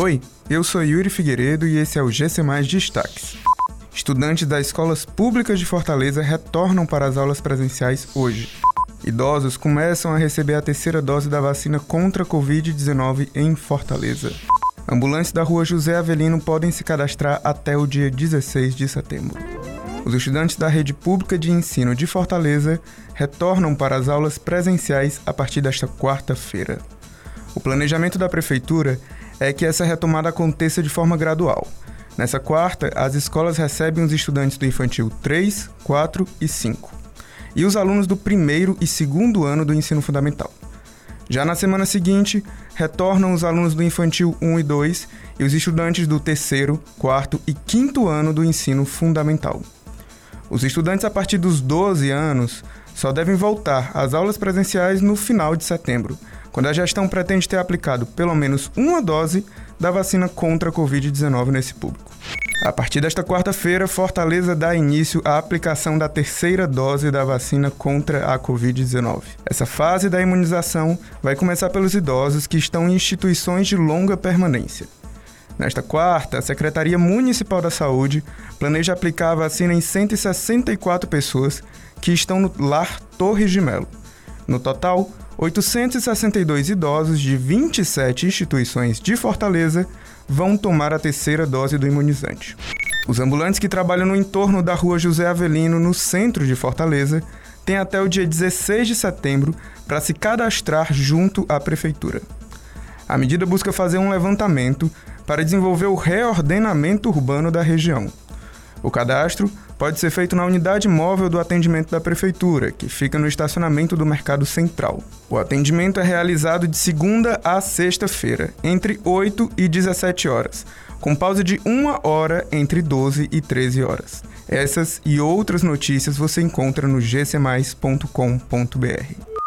Oi, eu sou Yuri Figueiredo e esse é o GC Mais Destaques. Estudantes das escolas públicas de Fortaleza retornam para as aulas presenciais hoje. Idosos começam a receber a terceira dose da vacina contra a Covid-19 em Fortaleza. Ambulantes da rua José Avelino podem se cadastrar até o dia 16 de setembro. Os estudantes da rede pública de ensino de Fortaleza retornam para as aulas presenciais a partir desta quarta-feira. O planejamento da prefeitura é que essa retomada aconteça de forma gradual. Nessa quarta, as escolas recebem os estudantes do infantil 3, 4 e 5 e os alunos do primeiro e segundo ano do ensino fundamental. Já na semana seguinte, retornam os alunos do infantil 1 e 2 e os estudantes do terceiro, quarto e quinto ano do ensino fundamental. Os estudantes a partir dos 12 anos só devem voltar às aulas presenciais no final de setembro, quando a gestão pretende ter aplicado pelo menos uma dose da vacina contra a Covid-19 nesse público. A partir desta quarta-feira, Fortaleza dá início à aplicação da terceira dose da vacina contra a Covid-19. Essa fase da imunização vai começar pelos idosos que estão em instituições de longa permanência. Nesta quarta, a Secretaria Municipal da Saúde planeja aplicar a vacina em 164 pessoas que estão no Lar Torres de Melo. No total, 862 idosos de 27 instituições de Fortaleza vão tomar a terceira dose do imunizante. Os ambulantes que trabalham no entorno da rua José Avelino, no centro de Fortaleza, têm até o dia 16 de setembro para se cadastrar junto à prefeitura. A medida busca fazer um levantamento para desenvolver o reordenamento urbano da região. O cadastro pode ser feito na unidade móvel do atendimento da Prefeitura, que fica no estacionamento do Mercado Central. O atendimento é realizado de segunda a sexta-feira, entre 8 e 17 horas, com pausa de uma hora entre 12 e 13 horas. Essas e outras notícias você encontra no gcmais.com.br.